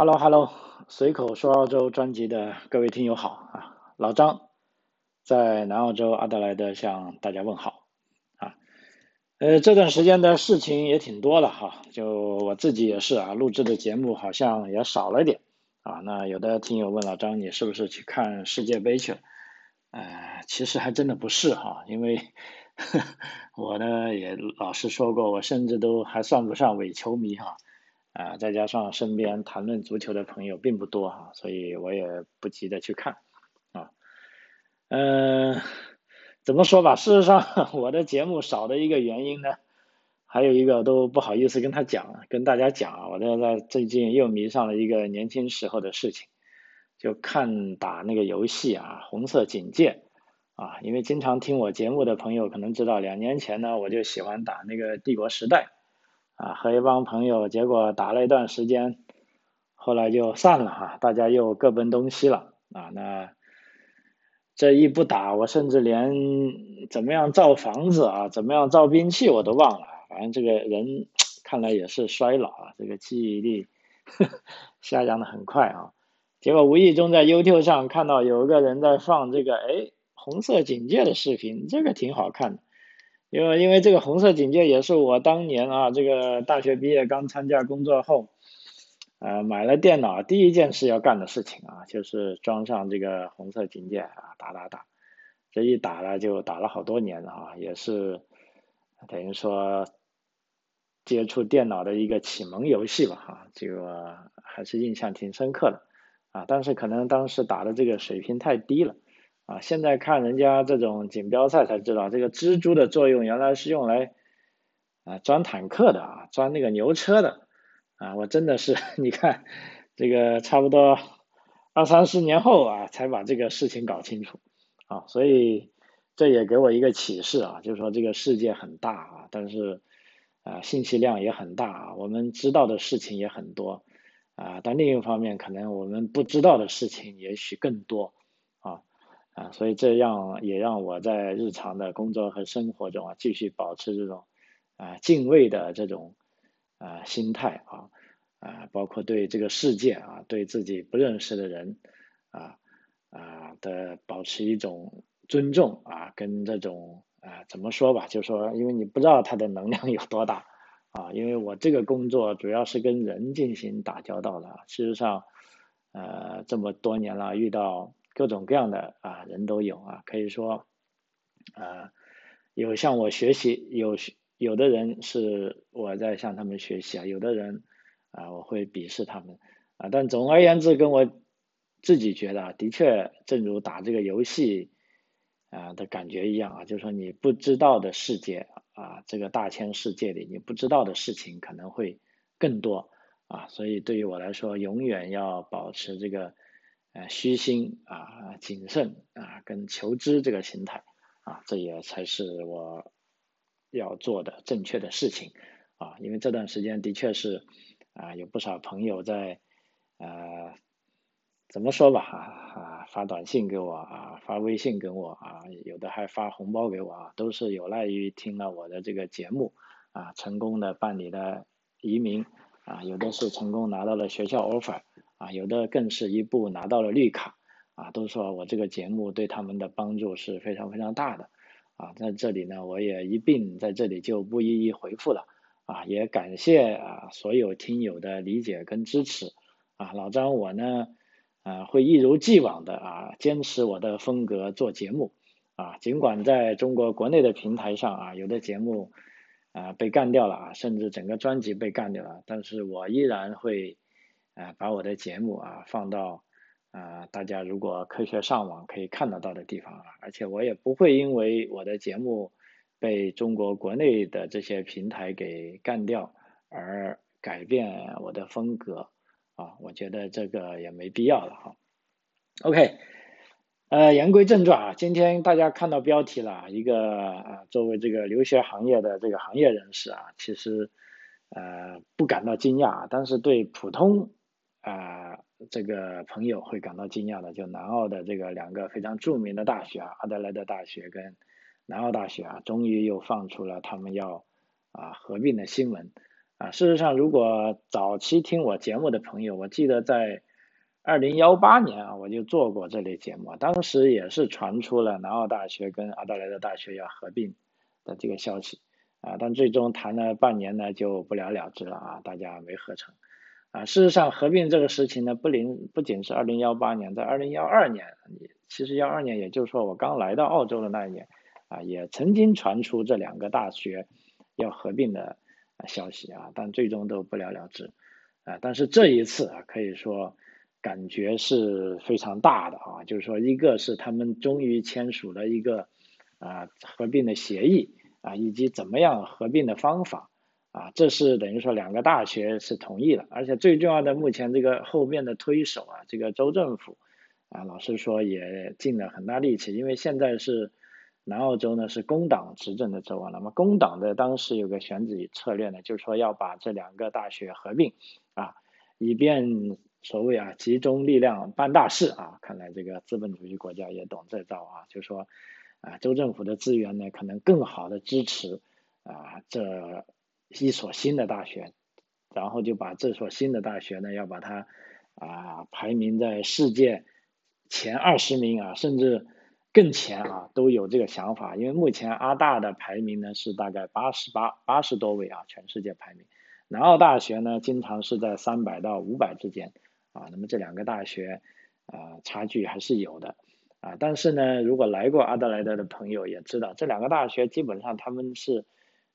Hello Hello，随口说澳洲专辑的各位听友好啊，老张在南澳洲阿德莱德向大家问好啊。呃，这段时间的事情也挺多了哈，就我自己也是啊，录制的节目好像也少了点啊。那有的听友问老张，你是不是去看世界杯去了？呃，其实还真的不是哈，因为 我呢也老实说过，我甚至都还算不上伪球迷哈。啊再加上身边谈论足球的朋友并不多哈，所以我也不急着去看啊。嗯，怎么说吧？事实上，我的节目少的一个原因呢，还有一个都不好意思跟他讲，跟大家讲啊。我在在最近又迷上了一个年轻时候的事情，就看打那个游戏啊，《红色警戒》啊。因为经常听我节目的朋友可能知道，两年前呢，我就喜欢打那个《帝国时代》。啊，和一帮朋友，结果打了一段时间，后来就散了哈，大家又各奔东西了啊。那这一不打，我甚至连怎么样造房子啊，怎么样造兵器我都忘了。反正这个人看来也是衰老啊，这个记忆力呵 呵下降的很快啊。结果无意中在 YouTube 上看到有一个人在放这个哎红色警戒的视频，这个挺好看的。因为因为这个红色警戒也是我当年啊，这个大学毕业刚参加工作后，呃，买了电脑第一件事要干的事情啊，就是装上这个红色警戒啊，打打打，这一打了就打了好多年了啊，也是等于说接触电脑的一个启蒙游戏吧哈，这个还是印象挺深刻的啊，但是可能当时打的这个水平太低了。啊，现在看人家这种锦标赛才知道，这个蜘蛛的作用原来是用来啊钻坦克的啊，钻那个牛车的啊，我真的是 你看这个差不多二三十年后啊，才把这个事情搞清楚啊，所以这也给我一个启示啊，就是说这个世界很大啊，但是啊信息量也很大啊，我们知道的事情也很多啊，但另一方面可能我们不知道的事情也许更多。啊，所以这样也让我在日常的工作和生活中啊，继续保持这种啊敬畏的这种啊心态啊啊，包括对这个世界啊，对自己不认识的人啊啊的保持一种尊重啊，跟这种啊怎么说吧，就说因为你不知道他的能量有多大啊，因为我这个工作主要是跟人进行打交道的，事实上呃这么多年了遇到。各种各样的啊人都有啊，可以说啊有向我学习，有有的人是我在向他们学习啊，有的人啊我会鄙视他们啊，但总而言之，跟我自己觉得啊的确，正如打这个游戏啊的感觉一样啊，就是说你不知道的世界啊，这个大千世界里你不知道的事情可能会更多啊，所以对于我来说，永远要保持这个。呃，虚心啊，谨慎啊，跟求知这个心态啊，这也才是我要做的正确的事情啊。因为这段时间的确是啊，有不少朋友在呃，怎么说吧啊啊，发短信给我啊，发微信给我啊，有的还发红包给我啊，都是有赖于听了我的这个节目啊，成功的办理了移民啊，有的是成功拿到了学校 offer。啊，有的更是一步拿到了绿卡，啊，都说我这个节目对他们的帮助是非常非常大的，啊，在这里呢，我也一并在这里就不一一回复了，啊，也感谢啊所有听友的理解跟支持，啊，老张我呢，啊，会一如既往的啊坚持我的风格做节目，啊，尽管在中国国内的平台上啊有的节目啊被干掉了啊，甚至整个专辑被干掉了，但是我依然会。啊，把我的节目啊放到啊大家如果科学上网可以看得到的地方啊，而且我也不会因为我的节目被中国国内的这些平台给干掉而改变我的风格啊，我觉得这个也没必要了哈。OK，呃，言归正传啊，今天大家看到标题了一个啊，作为这个留学行业的这个行业人士啊，其实呃不感到惊讶，但是对普通啊，这个朋友会感到惊讶的，就南澳的这个两个非常著名的大学啊，阿德莱德大学跟南澳大学啊，终于又放出了他们要啊合并的新闻。啊，事实上，如果早期听我节目的朋友，我记得在二零幺八年啊，我就做过这类节目，当时也是传出了南澳大学跟阿德莱德大学要合并的这个消息。啊，但最终谈了半年呢，就不了了之了啊，大家没合成啊。事实上，合并这个事情呢，不仅不仅是二零幺八年，在二零幺二年，其实幺二年，也就是说我刚来到澳洲的那一年啊，也曾经传出这两个大学要合并的。消息啊，但最终都不了了之，啊，但是这一次啊，可以说感觉是非常大的啊，就是说，一个是他们终于签署了一个啊合并的协议啊，以及怎么样合并的方法啊，这是等于说两个大学是同意了，而且最重要的，目前这个后面的推手啊，这个州政府啊，老实说也尽了很大力气，因为现在是。南澳洲呢是工党执政的州啊，那么工党的当时有个选举策略呢，就是说要把这两个大学合并啊，以便所谓啊集中力量办大事啊。看来这个资本主义国家也懂这招啊，就说啊州政府的资源呢可能更好的支持啊这一所新的大学，然后就把这所新的大学呢要把它啊排名在世界前二十名啊，甚至。更前啊，都有这个想法，因为目前阿大的排名呢是大概八十八八十多位啊，全世界排名。南澳大学呢，经常是在三百到五百之间啊，那么这两个大学啊，差距还是有的啊。但是呢，如果来过阿德莱德的朋友也知道，这两个大学基本上他们是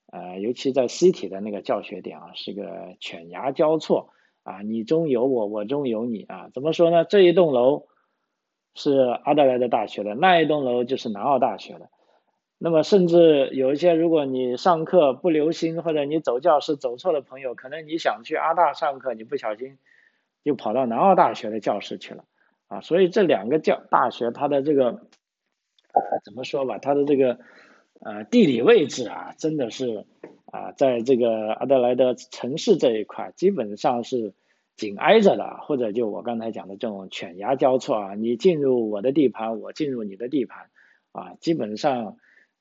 呃，尤其在 C 体的那个教学点啊，是个犬牙交错啊，你中有我，我中有你啊。怎么说呢？这一栋楼。是阿德莱德大学的那一栋楼就是南澳大学的，那么甚至有一些，如果你上课不留心或者你走教室走错的朋友，可能你想去阿大上课，你不小心就跑到南澳大学的教室去了啊。所以这两个教大学它的这个怎么说吧，它的这个呃地理位置啊，真的是啊，在这个阿德莱德城市这一块基本上是。紧挨着的，或者就我刚才讲的这种犬牙交错啊，你进入我的地盘，我进入你的地盘，啊，基本上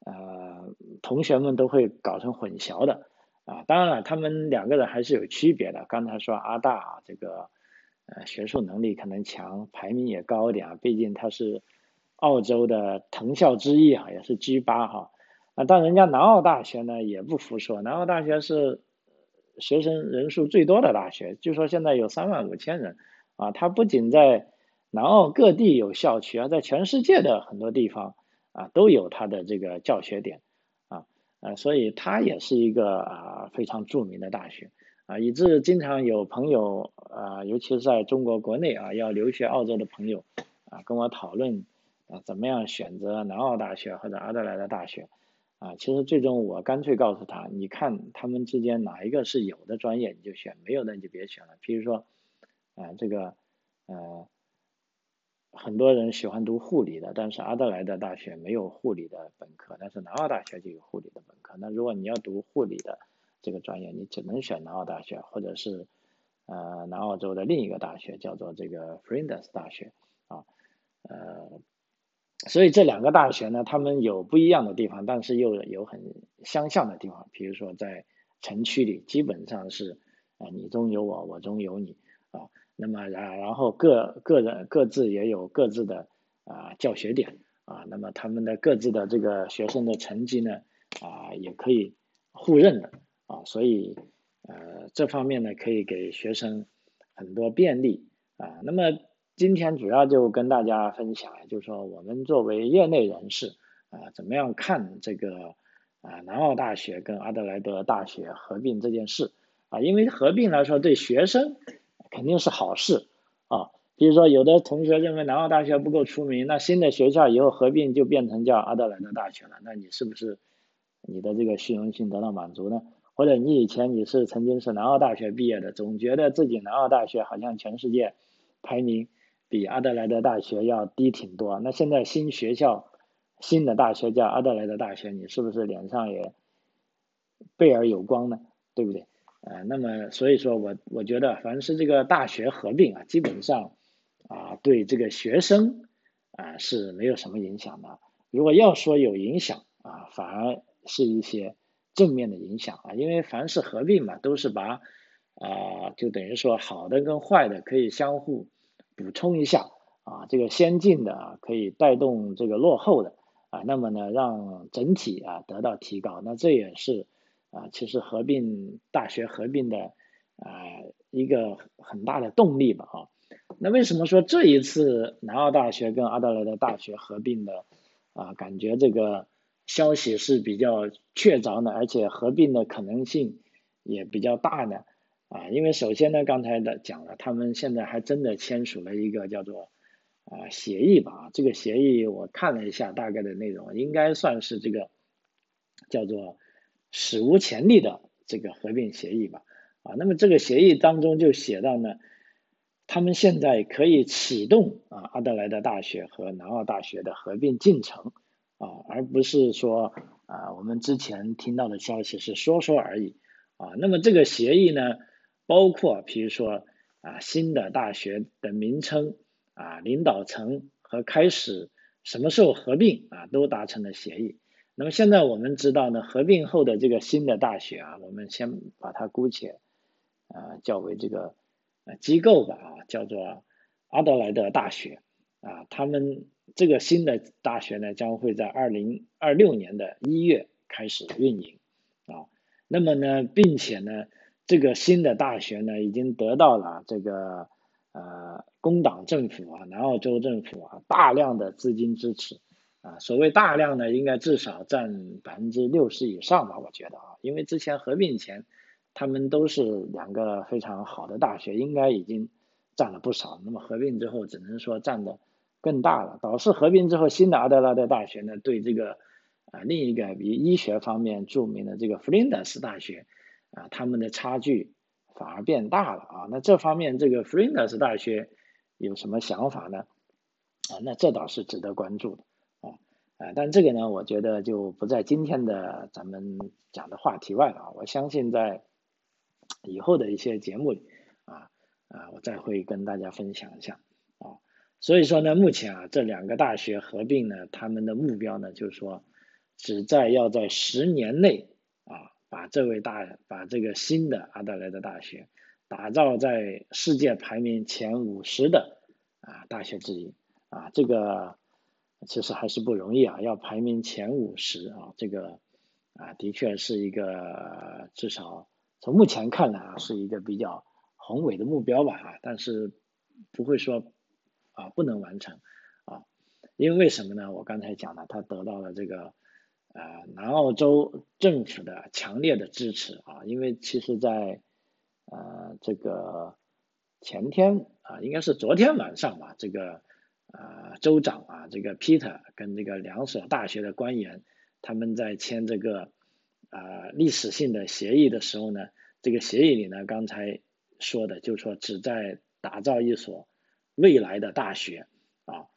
呃同学们都会搞成混淆的啊。当然了，他们两个人还是有区别的。刚才说阿大啊，这个呃学术能力可能强，排名也高一点啊，毕竟他是澳洲的藤校之一啊，也是 G 八哈。啊但人家南澳大学呢也不服输，南澳大学是。学生人数最多的大学，据说现在有三万五千人，啊，它不仅在南澳各地有校区啊，在全世界的很多地方啊都有它的这个教学点，啊，呃，所以它也是一个啊非常著名的大学，啊，以致经常有朋友啊，尤其是在中国国内啊要留学澳洲的朋友啊跟我讨论啊怎么样选择南澳大学或者阿德莱德大学。啊，其实最终我干脆告诉他，你看他们之间哪一个是有的专业你就选，没有的你就别选了。比如说，啊，这个，呃，很多人喜欢读护理的，但是阿德莱德大学没有护理的本科，但是南澳大学就有护理的本科。那如果你要读护理的这个专业，你只能选南澳大学，或者是呃南澳洲的另一个大学，叫做这个 Flinders 大学，啊，呃。所以这两个大学呢，他们有不一样的地方，但是又有很相像的地方。比如说在城区里，基本上是啊你中有我，我中有你啊。那么然然后各个人各自也有各自的啊教学点啊。那么他们的各自的这个学生的成绩呢啊也可以互认的啊。所以呃这方面呢可以给学生很多便利啊。那么。今天主要就跟大家分享，就是说我们作为业内人士啊，怎么样看这个啊南澳大学跟阿德莱德大学合并这件事啊？因为合并来说对学生肯定是好事啊。比如说有的同学认为南澳大学不够出名，那新的学校以后合并就变成叫阿德莱德大学了，那你是不是你的这个虚荣心得到满足呢？或者你以前你是曾经是南澳大学毕业的，总觉得自己南澳大学好像全世界排名。比阿德莱德大学要低挺多，那现在新学校、新的大学叫阿德莱德大学，你是不是脸上也倍儿有光呢？对不对？呃，那么所以说我我觉得，凡是这个大学合并啊，基本上啊对这个学生啊是没有什么影响的。如果要说有影响啊，反而是一些正面的影响啊，因为凡是合并嘛，都是把啊，就等于说好的跟坏的可以相互补充一下啊，这个先进的可以带动这个落后的啊，那么呢，让整体啊得到提高，那这也是啊，其实合并大学合并的啊一个很大的动力吧啊。那为什么说这一次南澳大学跟阿德莱德大学合并的啊，感觉这个消息是比较确凿的，而且合并的可能性也比较大呢？啊，因为首先呢，刚才的讲了，他们现在还真的签署了一个叫做啊协议吧。这个协议我看了一下大概的内容，应该算是这个叫做史无前例的这个合并协议吧。啊，那么这个协议当中就写到呢。他们现在可以启动啊，阿德莱德大学和南澳大学的合并进程啊，而不是说啊，我们之前听到的消息是说说而已啊。那么这个协议呢，包括比如说啊，新的大学的名称啊，领导层和开始什么时候合并啊，都达成了协议。那么现在我们知道呢，合并后的这个新的大学啊，我们先把它姑且啊叫为这个。啊，机构吧，啊，叫做阿德莱德大学，啊，他们这个新的大学呢，将会在二零二六年的一月开始运营，啊，那么呢，并且呢，这个新的大学呢，已经得到了这个呃工党政府啊，南澳州政府啊，大量的资金支持，啊，所谓大量呢，应该至少占百分之六十以上吧，我觉得啊，因为之前合并前。他们都是两个非常好的大学，应该已经占了不少。那么合并之后，只能说占的更大了。导致合并之后，新的阿德拉德大学呢，对这个啊另一个比医学方面著名的这个弗林德斯大学啊，他们的差距反而变大了啊。那这方面这个弗林德斯大学有什么想法呢？啊，那这倒是值得关注的啊啊。但这个呢，我觉得就不在今天的咱们讲的话题外了啊。我相信在以后的一些节目里啊啊，我再会跟大家分享一下啊。所以说呢，目前啊这两个大学合并呢，他们的目标呢就是说，只在要在十年内，把这位大把这个新的阿德莱德大学打造在世界排名前五十的啊大学之一啊。这个其实还是不容易啊，要排名前五十啊，这个啊的确是一个至少。从目前看来啊，是一个比较宏伟的目标吧啊，但是不会说啊不能完成啊，因为为什么呢？我刚才讲了，他得到了这个呃南澳洲政府的强烈的支持啊，因为其实在呃这个前天啊，应该是昨天晚上吧，这个呃州长啊，这个 Peter 跟这个两所大学的官员他们在签这个。啊，历史性的协议的时候呢，这个协议里呢，刚才说的就是说，旨在打造一所未来的大学啊。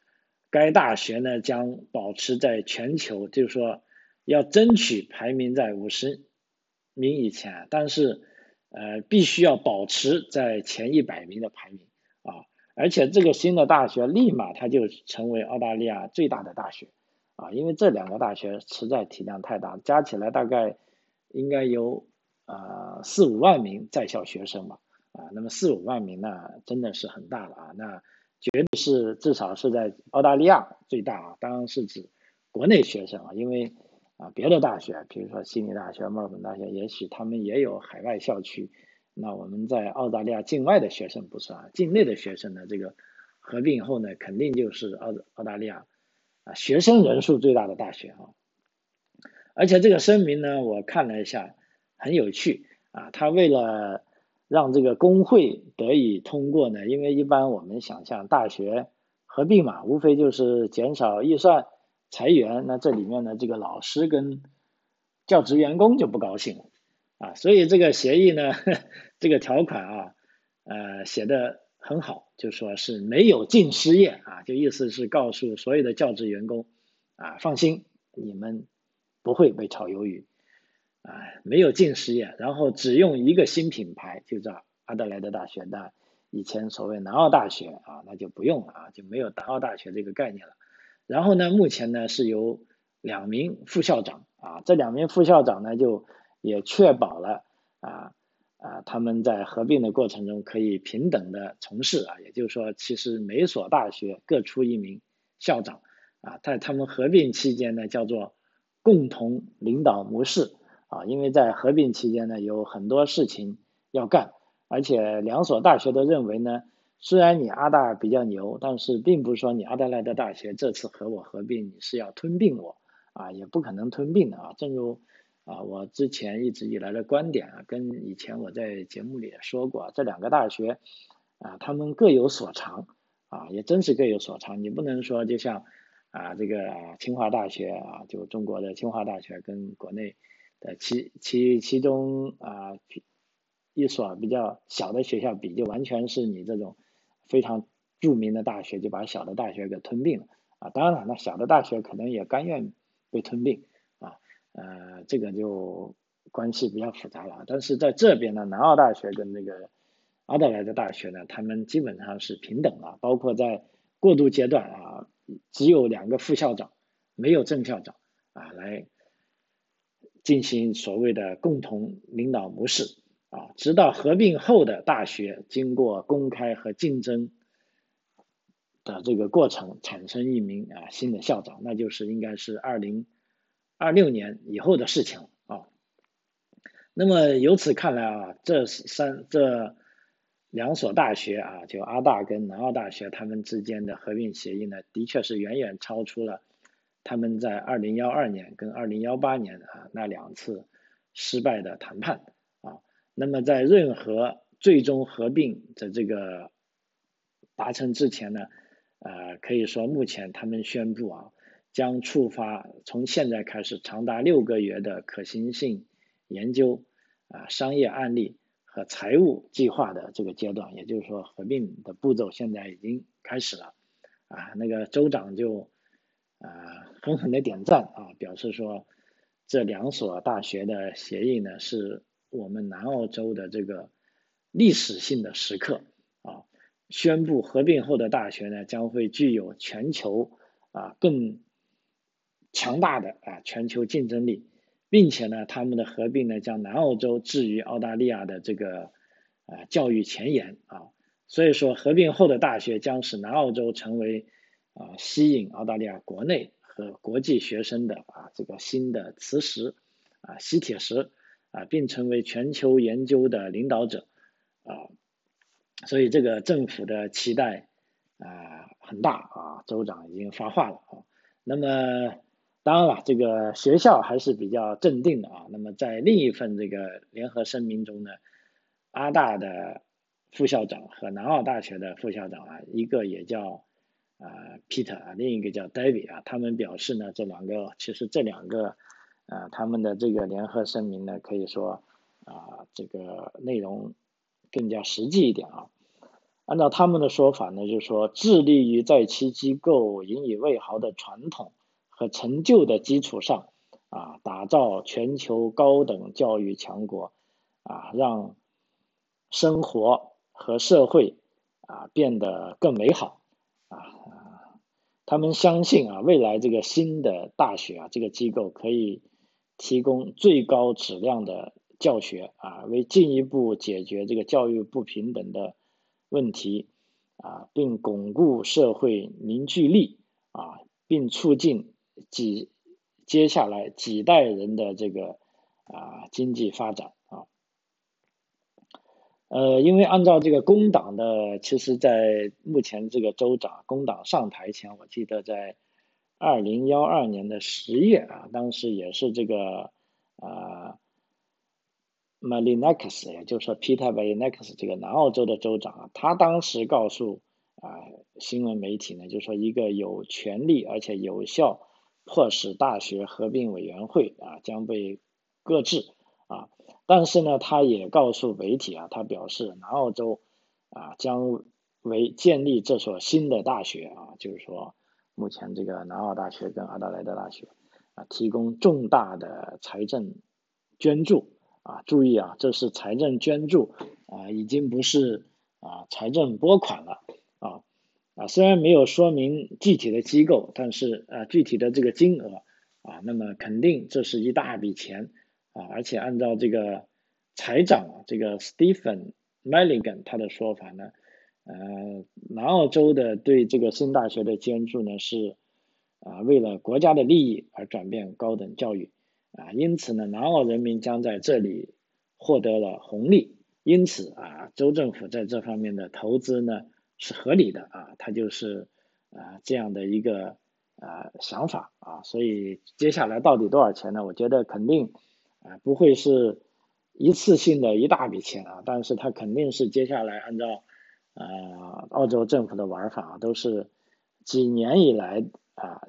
该大学呢，将保持在全球，就是说，要争取排名在五十名以前，但是呃，必须要保持在前一百名的排名啊。而且这个新的大学立马它就成为澳大利亚最大的大学啊，因为这两个大学实在体量太大，加起来大概。应该有啊四五万名在校学生吧，啊，那么四五万名呢，真的是很大了啊，那绝对是至少是在澳大利亚最大啊，当然是指国内学生啊，因为啊别的大学，比如说悉尼大学、墨尔本大学，也许他们也有海外校区，那我们在澳大利亚境外的学生不算，境内的学生呢，这个合并后呢，肯定就是澳澳大利亚啊学生人数最大的大学啊。而且这个声明呢，我看了一下，很有趣啊。他为了让这个工会得以通过呢，因为一般我们想象大学合并嘛，无非就是减少预算、裁员。那这里面呢，这个老师跟教职员工就不高兴了啊。所以这个协议呢，这个条款啊，呃，写的很好，就说是没有净失业啊，就意思是告诉所有的教职员工啊，放心，你们。不会被炒鱿鱼，啊，没有进失业，然后只用一个新品牌，就叫阿德莱德大学的，以前所谓南澳大学啊，那就不用了啊，就没有南澳大学这个概念了。然后呢，目前呢是由两名副校长啊，这两名副校长呢就也确保了啊啊他们在合并的过程中可以平等的从事啊，也就是说，其实每所大学各出一名校长啊，在他们合并期间呢，叫做共同领导模式啊，因为在合并期间呢，有很多事情要干，而且两所大学都认为呢。虽然你阿大比较牛，但是并不是说你阿德莱德大学这次和我合并，你是要吞并我啊，也不可能吞并的啊。正如啊我之前一直以来的观点啊，跟以前我在节目里也说过，这两个大学啊，他们各有所长啊，也真是各有所长。你不能说就像啊这个清华大学啊，就中国的清华大学跟国内的其其其中啊一所比较小的学校比，就完全是你这种。非常著名的大学就把小的大学给吞并了啊，当然了，那小的大学可能也甘愿被吞并啊，呃，这个就关系比较复杂了。但是在这边呢，南澳大学跟那个阿德莱德大学呢，他们基本上是平等了，包括在过渡阶段啊，只有两个副校长，没有正校长啊，来进行所谓的共同领导模式。啊，直到合并后的大学经过公开和竞争的这个过程，产生一名啊新的校长，那就是应该是二零二六年以后的事情了啊。那么由此看来啊，这三这两所大学啊，就阿大跟南澳大学他们之间的合并协议呢，的确是远远超出了他们在二零幺二年跟二零幺八年啊那两次失败的谈判。那么在任何最终合并的这个达成之前呢，呃，可以说目前他们宣布啊，将触发从现在开始长达六个月的可行性研究啊、商业案例和财务计划的这个阶段，也就是说合并的步骤现在已经开始了啊。那个州长就啊狠狠的点赞啊，表示说这两所大学的协议呢是。我们南澳洲的这个历史性的时刻啊，宣布合并后的大学呢，将会具有全球啊更强大的啊全球竞争力，并且呢，他们的合并呢，将南澳洲置于澳大利亚的这个啊教育前沿啊，所以说合并后的大学将使南澳洲成为啊吸引澳大利亚国内和国际学生的啊这个新的磁石啊吸铁石。啊，并成为全球研究的领导者，啊，所以这个政府的期待啊很大啊，州长已经发话了啊。那么当然了，这个学校还是比较镇定的啊。那么在另一份这个联合声明中呢，阿大的副校长和南澳大学的副校长啊，一个也叫啊 Peter 啊，另一个叫 David 啊，他们表示呢，这两个其实这两个。啊，他们的这个联合声明呢，可以说啊，这个内容更加实际一点啊。按照他们的说法呢，就是说致力于在其机构引以为豪的传统和成就的基础上啊，打造全球高等教育强国啊，让生活和社会啊变得更美好啊。他们相信啊，未来这个新的大学啊，这个机构可以。提供最高质量的教学啊，为进一步解决这个教育不平等的问题啊，并巩固社会凝聚力啊，并促进几接下来几代人的这个啊经济发展啊。呃，因为按照这个工党的，其实在目前这个州长工党上台前，我记得在。二零幺二年的十月啊，当时也是这个啊 m a l i n a k s 也就是说 Peter m a l i n a k s 这个南澳洲的州长啊，他当时告诉啊新闻媒体呢，就说一个有权利而且有效迫使大学合并委员会啊将被搁置啊，但是呢，他也告诉媒体啊，他表示南澳洲啊将为建立这所新的大学啊，就是说。目前这个南澳大学跟阿德莱德大学啊，提供重大的财政捐助啊，注意啊，这是财政捐助啊，已经不是啊财政拨款了啊啊，虽然没有说明具体的机构，但是啊具体的这个金额啊，那么肯定这是一大笔钱啊，而且按照这个财长这个 Stephen Milligan 他的说法呢，呃，南澳洲的对这个新大学的捐助呢是啊为了国家的利益而转变高等教育啊，因此呢，南澳人民将在这里获得了红利，因此啊，州政府在这方面的投资呢是合理的啊，它就是啊这样的一个啊想法啊，所以接下来到底多少钱呢？我觉得肯定。啊，不会是一次性的一大笔钱啊，但是它肯定是接下来按照呃澳洲政府的玩法，都是几年以来啊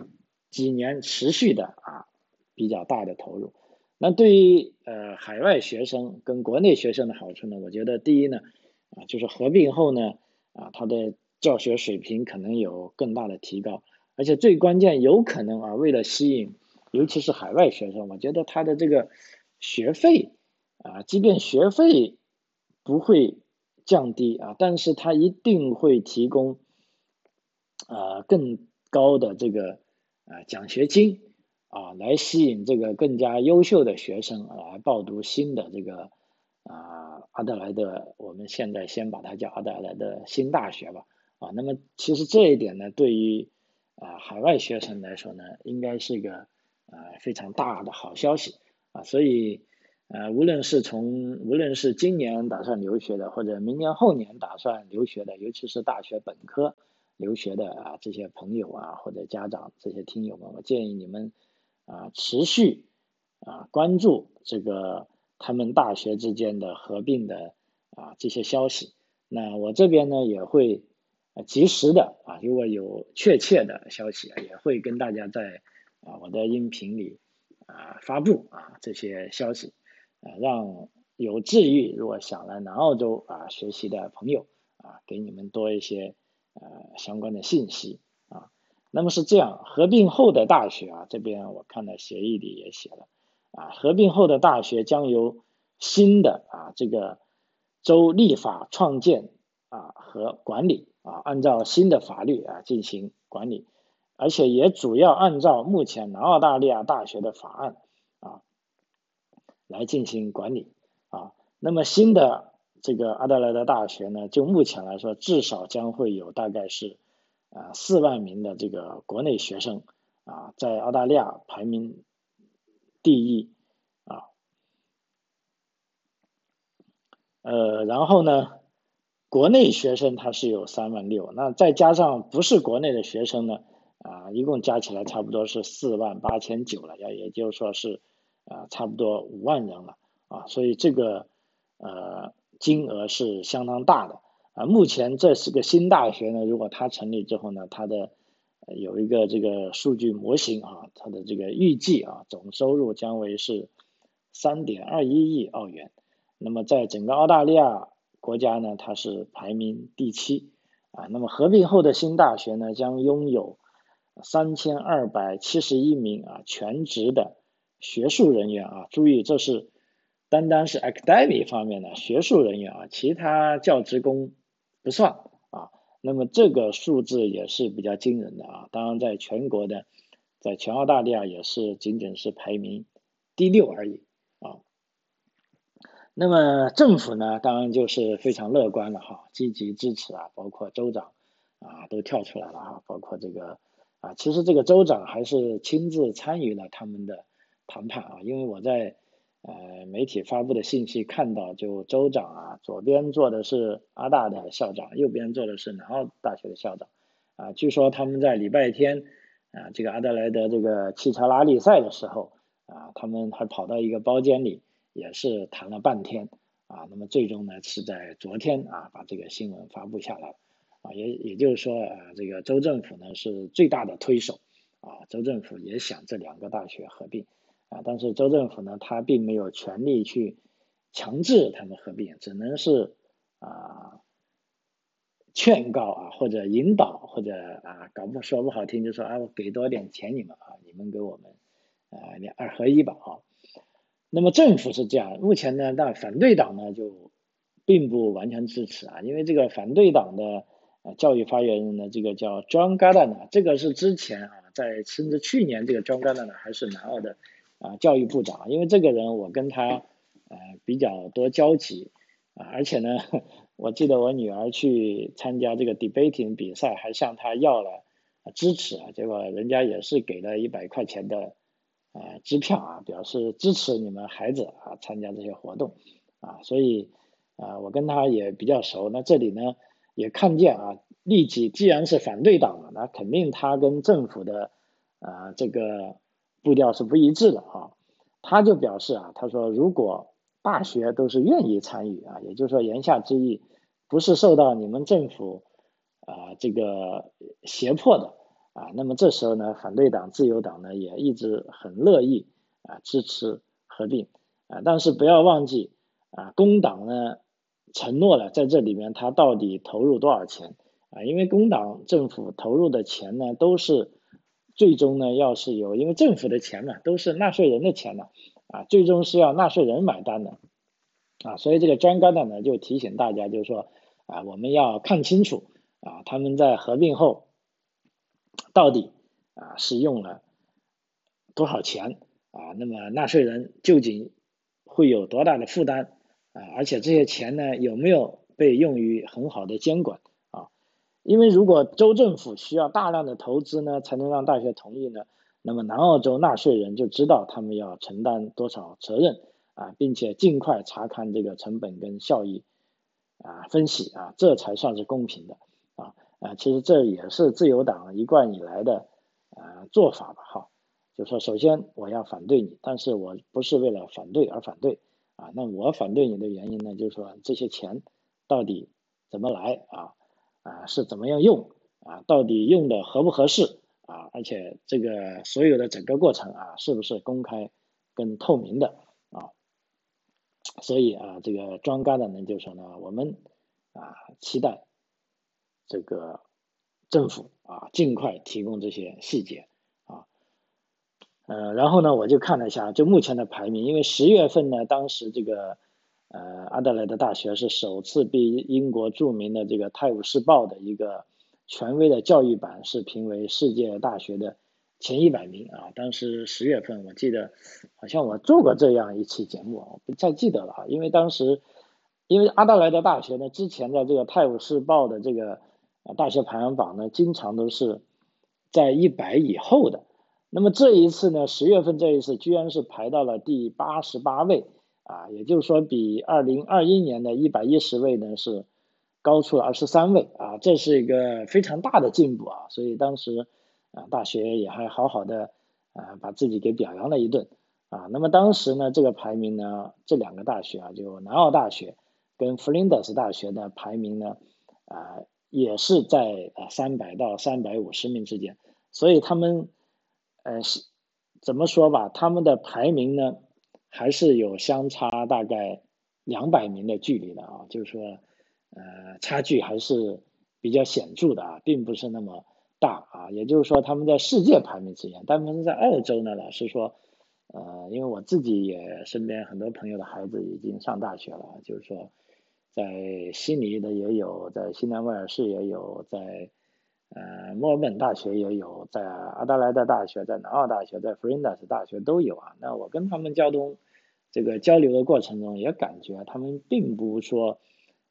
几年持续的啊比较大的投入。那对于呃海外学生跟国内学生的好处呢？我觉得第一呢啊就是合并后呢啊他的教学水平可能有更大的提高，而且最关键有可能啊为了吸引尤其是海外学生，我觉得他的这个。学费啊，即便学费不会降低啊，但是它一定会提供啊更高的这个啊奖学金啊，来吸引这个更加优秀的学生来报读新的这个啊阿德莱德，我们现在先把它叫阿德莱德新大学吧啊。那么其实这一点呢，对于啊海外学生来说呢，应该是一个啊非常大的好消息。啊，所以，呃，无论是从无论是今年打算留学的，或者明年后年打算留学的，尤其是大学本科留学的啊，这些朋友啊，或者家长这些听友们，我建议你们啊，持续啊关注这个他们大学之间的合并的啊这些消息。那我这边呢也会及时的啊，如果有确切的消息，也会跟大家在啊我的音频里。啊，发布啊这些消息，啊让有志于如果想来南澳洲啊学习的朋友啊，给你们多一些呃相关的信息啊。那么是这样，合并后的大学啊，这边我看到协议里也写了啊，合并后的大学将由新的啊这个州立法创建啊和管理啊，按照新的法律啊进行管理。而且也主要按照目前南澳大利亚大学的法案来进行管理啊。那么新的这个阿德莱德大学呢，就目前来说，至少将会有大概是啊四万名的这个国内学生啊，在澳大利亚排名第一啊。呃，然后呢，国内学生他是有三万六，那再加上不是国内的学生呢？啊，一共加起来差不多是四万八千九了，要也就是说是啊，差不多五万人了啊，所以这个呃金额是相当大的啊。目前这是个新大学呢，如果它成立之后呢，它的有一个这个数据模型啊，它的这个预计啊总收入将为是三点二一亿澳元。那么在整个澳大利亚国家呢，它是排名第七啊。那么合并后的新大学呢，将拥有三千二百七十一名啊全职的学术人员啊，注意这是单单是 academic 方面的学术人员啊，其他教职工不算啊。那么这个数字也是比较惊人的啊。当然，在全国的，在全澳大利亚也是仅仅是排名第六而已啊。那么政府呢，当然就是非常乐观了哈，积极支持啊，包括州长啊都跳出来了啊，包括这个。啊，其实这个州长还是亲自参与了他们的谈判啊，因为我在呃媒体发布的信息看到，就州长啊，左边坐的是阿大的校长，右边坐的是南澳大学的校长。啊，据说他们在礼拜天啊，这个阿德莱德这个汽车拉力赛的时候啊，他们还跑到一个包间里，也是谈了半天。啊，那么最终呢是在昨天啊把这个新闻发布下来。啊，也也就是说，啊，这个州政府呢是最大的推手，啊，州政府也想这两个大学合并，啊，但是州政府呢，他并没有权利去强制他们合并，只能是啊劝告啊，或者引导，或者啊，搞不说不好听就说啊，我给多点钱你们啊，你们给我们啊，两二合一吧啊。那么政府是这样，目前呢，但反对党呢就并不完全支持啊，因为这个反对党的。教育发言人呢，这个叫 John Gardner，这个是之前啊，在甚至去年这个 John Garden 还是南澳的啊教育部长，因为这个人我跟他呃比较多交集啊，而且呢，我记得我女儿去参加这个 debating 比赛，还向他要了支持啊，结果人家也是给了一百块钱的呃支票啊，表示支持你们孩子啊参加这些活动啊，所以啊我跟他也比较熟，那这里呢也看见啊。立即，既然是反对党了，那肯定他跟政府的啊这个步调是不一致的啊。他就表示啊，他说如果大学都是愿意参与啊，也就是说言下之意不是受到你们政府啊这个胁迫的啊，那么这时候呢，反对党、自由党呢也一直很乐意啊支持合并啊，但是不要忘记啊，工党呢承诺了在这里面他到底投入多少钱。啊，因为工党政府投入的钱呢，都是最终呢，要是有，因为政府的钱嘛，都是纳税人的钱呢，啊，最终是要纳税人买单的，啊，所以这个专家呢就提醒大家，就是说，啊，我们要看清楚，啊，他们在合并后到底啊是用了多少钱，啊，那么纳税人究竟会有多大的负担，啊，而且这些钱呢有没有被用于很好的监管？因为如果州政府需要大量的投资呢，才能让大学同意呢，那么南澳洲纳税人就知道他们要承担多少责任啊，并且尽快查看这个成本跟效益啊分析啊，这才算是公平的啊啊，其实这也是自由党一贯以来的啊做法吧哈，就说首先我要反对你，但是我不是为了反对而反对啊，那我反对你的原因呢，就是说这些钱到底怎么来啊？啊，是怎么样用啊？到底用的合不合适啊？而且这个所有的整个过程啊，是不是公开跟透明的啊？所以啊，这个庄家呢就说呢，我们啊期待这个政府啊尽快提供这些细节啊。呃，然后呢，我就看了一下，就目前的排名，因为十月份呢，当时这个。呃，阿德莱德大学是首次被英国著名的这个《泰晤士报》的一个权威的教育版是评为世界大学的前一百名啊。当时十月份，我记得好像我做过这样一期节目，我不太记得了啊。因为当时，因为阿德莱德大学呢，之前的这个《泰晤士报》的这个啊大学排行榜呢，经常都是在一百以后的。那么这一次呢，十月份这一次居然是排到了第八十八位。啊，也就是说，比二零二一年的一百一十位呢是高出了二十三位啊，这是一个非常大的进步啊。所以当时啊，大学也还好好的啊，把自己给表扬了一顿啊。那么当时呢，这个排名呢，这两个大学啊，就南澳大学跟弗林德斯大学的排名呢啊，也是在啊三百到三百五十名之间。所以他们呃是怎么说吧，他们的排名呢？还是有相差大概两百名的距离的啊，就是说，呃，差距还是比较显著的啊，并不是那么大啊。也就是说，他们在世界排名之前，他们在澳洲呢，老实说，呃，因为我自己也身边很多朋友的孩子已经上大学了，就是说，在悉尼的也有，在新南威尔士也有，在。呃，墨尔本大学也有，在阿德莱德大学、在南澳大学、在弗林德斯大学都有啊。那我跟他们交通这个交流的过程中，也感觉他们并不说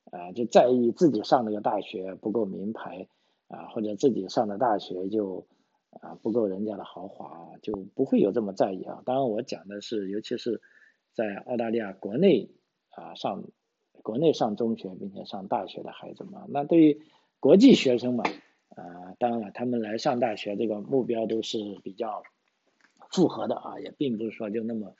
啊，就在意自己上那个大学不够名牌啊，或者自己上的大学就啊不够人家的豪华，就不会有这么在意啊。当然，我讲的是，尤其是在澳大利亚国内啊上国内上中学并且上大学的孩子嘛，那对于国际学生嘛。啊，当然了，他们来上大学这个目标都是比较复合的啊，也并不是说就那么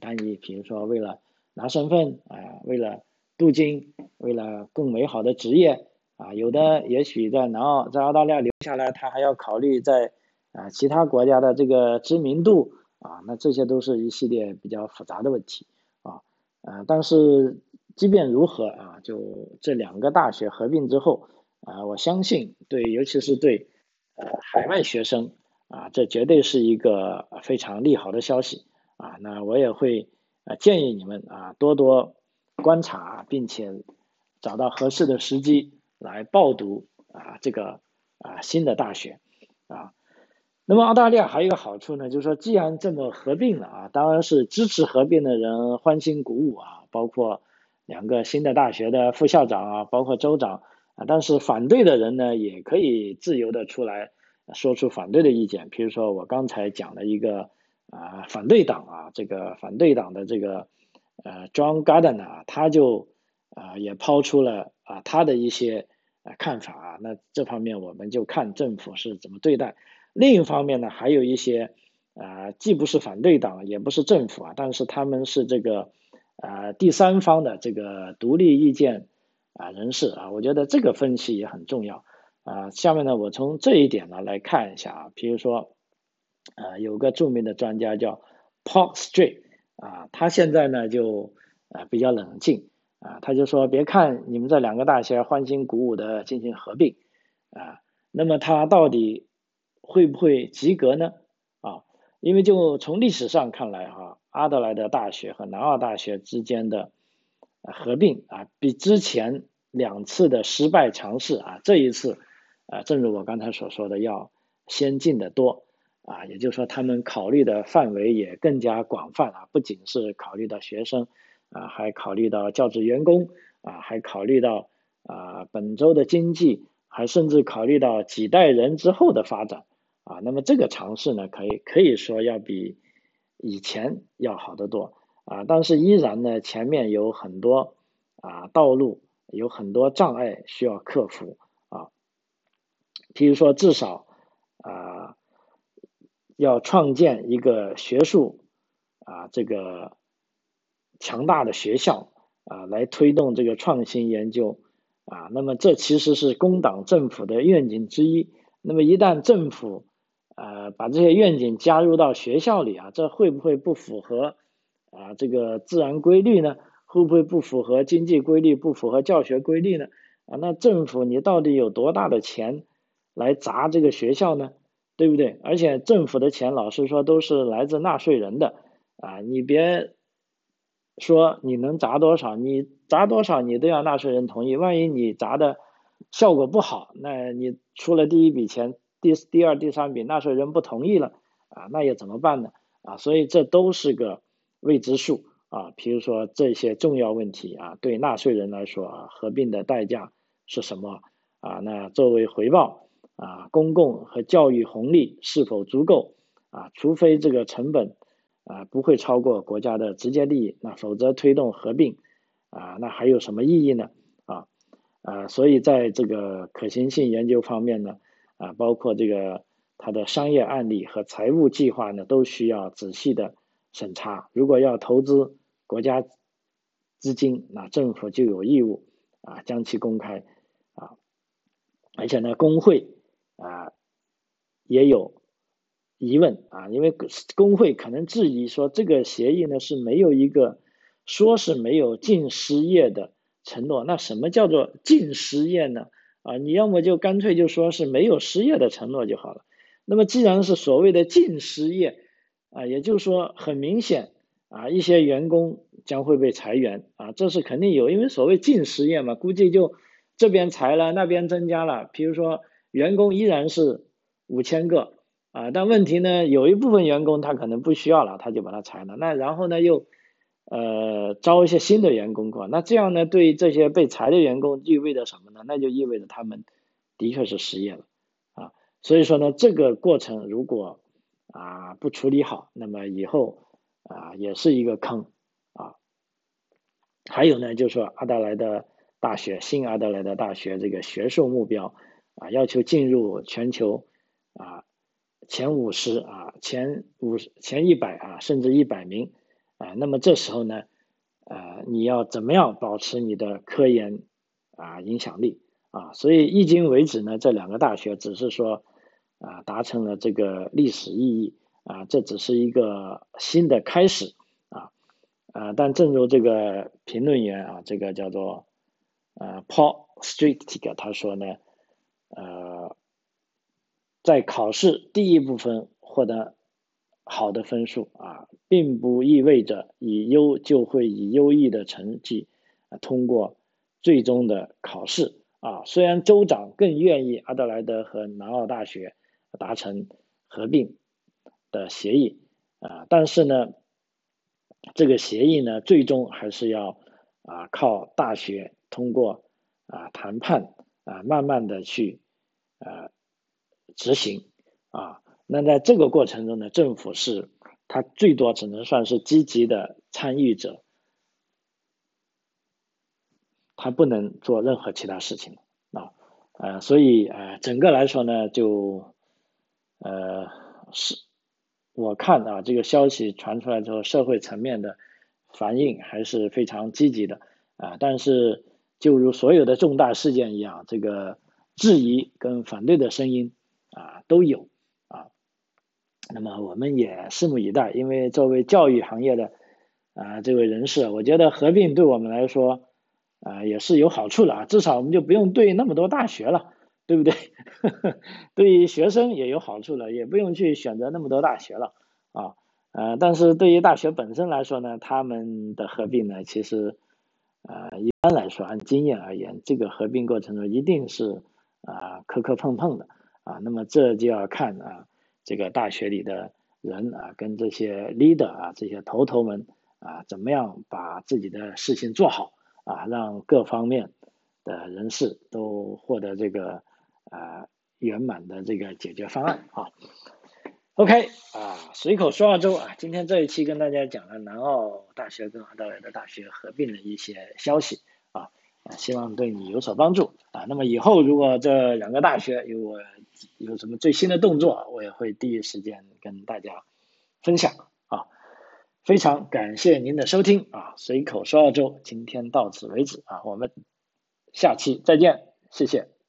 单一。比如说为了拿身份啊，为了镀金，为了更美好的职业啊，有的也许在南澳在澳大利亚留下来，他还要考虑在啊其他国家的这个知名度啊，那这些都是一系列比较复杂的问题啊啊，但是即便如何啊，就这两个大学合并之后。啊，我相信对，尤其是对呃海外学生啊，这绝对是一个非常利好的消息啊。那我也会呃建议你们啊多多观察，并且找到合适的时机来报读啊这个啊新的大学啊。那么澳大利亚还有一个好处呢，就是说既然这么合并了啊，当然是支持合并的人欢欣鼓舞啊，包括两个新的大学的副校长啊，包括州长啊，但是反对的人呢，也可以自由的出来说出反对的意见。比如说我刚才讲了一个啊反对党啊，这个反对党的这个呃 John Gardner 啊，他就啊也抛出了啊他的一些呃看法啊，那这方面我们就看政府是怎么对待。另一方面呢，还有一些啊，既不是反对党，也不是政府啊，但是他们是这个啊第三方的这个独立意见啊人士啊，我觉得这个分析也很重要啊。下面呢，我从这一点呢来看一下啊，比如说啊，有个著名的专家叫 Paul Street 啊，他现在呢就啊比较冷静啊，他就说别看你们这两个大学欢欣鼓舞的进行合并啊，那么他到底。会不会及格呢？啊，因为就从历史上看来，哈，阿德莱德大学和南澳大学之间的合并啊，比之前两次的失败尝试啊，这一次啊，正如我刚才所说的，要先进的多啊，也就是说，他们考虑的范围也更加广泛啊，不仅是考虑到学生啊，还考虑到教职员工啊，还考虑到啊本州的经济，还甚至考虑到几代人之后的发展。啊，那么这个尝试呢，可以可以说要比以前要好得多啊，但是依然呢，前面有很多啊道路，有很多障碍需要克服啊。譬如说，至少啊要创建一个学术啊这个强大的学校啊，来推动这个创新研究啊。那么这其实是工党政府的愿景之一。那么一旦政府呃，把这些愿景加入到学校里啊，这会不会不符合啊这个自然规律呢？会不会不符合经济规律，不符合教学规律呢？啊，那政府你到底有多大的钱来砸这个学校呢？对不对？而且政府的钱，老实说都是来自纳税人的啊，你别说你能砸多少，你砸多少你都要纳税人同意，万一你砸的效果不好，那你出了第一笔钱。第第二、第三笔纳税人不同意了啊，那又怎么办呢？啊，所以这都是个未知数啊。比如说这些重要问题啊，对纳税人来说啊，合并的代价是什么啊？那作为回报啊，公共和教育红利是否足够啊？除非这个成本啊不会超过国家的直接利益，那否则推动合并啊，那还有什么意义呢？啊啊，所以在这个可行性研究方面呢？啊，包括这个它的商业案例和财务计划呢，都需要仔细的审查。如果要投资国家资金，那政府就有义务啊将其公开啊。而且呢，工会啊也有疑问啊，因为工会可能质疑说，这个协议呢是没有一个说是没有禁失业的承诺。那什么叫做禁失业呢？啊，你要么就干脆就说是没有失业的承诺就好了。那么既然是所谓的禁失业，啊，也就是说很明显啊，一些员工将会被裁员啊，这是肯定有，因为所谓禁失业嘛，估计就这边裁了，那边增加了。比如说员工依然是五千个啊，但问题呢，有一部分员工他可能不需要了，他就把它裁了。那然后呢又。呃，招一些新的员工过，那这样呢，对这些被裁的员工意味着什么呢？那就意味着他们的确是失业了啊。所以说呢，这个过程如果啊不处理好，那么以后啊也是一个坑啊。还有呢，就是说阿德莱德大学新阿德莱德大学这个学术目标啊，要求进入全球啊前五十啊前五十前一百啊甚至一百名。啊，那么这时候呢，呃，你要怎么样保持你的科研啊影响力啊？所以迄今为止呢，这两个大学只是说啊达成了这个历史意义啊，这只是一个新的开始啊啊！但正如这个评论员啊，这个叫做呃 Paul Street 他说呢，呃，在考试第一部分获得。好的分数啊，并不意味着以优就会以优异的成绩啊通过最终的考试啊。虽然州长更愿意阿德莱德和南澳大学达成合并的协议啊，但是呢，这个协议呢，最终还是要啊靠大学通过啊谈判啊，慢慢的去呃执行啊。那在这个过程中呢，政府是它最多只能算是积极的参与者，它不能做任何其他事情啊。呃，所以呃，整个来说呢，就呃是，我看啊，这个消息传出来之后，社会层面的反应还是非常积极的啊。但是，就如所有的重大事件一样，这个质疑跟反对的声音啊都有啊。那么我们也拭目以待，因为作为教育行业的啊这位人士，我觉得合并对我们来说。啊，也是有好处的啊，至少我们就不用对那么多大学了，对不对？对于学生也有好处了，也不用去选择那么多大学了啊。呃，但是对于大学本身来说呢，他们的合并呢，其实呃一般来说按经验而言，这个合并过程中一定是啊磕磕碰碰的啊。那么这就要看啊这个大学里的人啊跟这些 leader 啊这些头头们啊怎么样把自己的事情做好。啊，让各方面的人士都获得这个啊圆满的这个解决方案啊。OK 啊，随口说澳洲啊，今天这一期跟大家讲了南澳大学跟澳大利亚大学合并的一些消息啊，希望对你有所帮助啊。那么以后如果这两个大学有我有什么最新的动作，我也会第一时间跟大家分享啊。非常感谢您的收听啊！随口说澳洲，今天到此为止啊，我们下期再见，谢谢。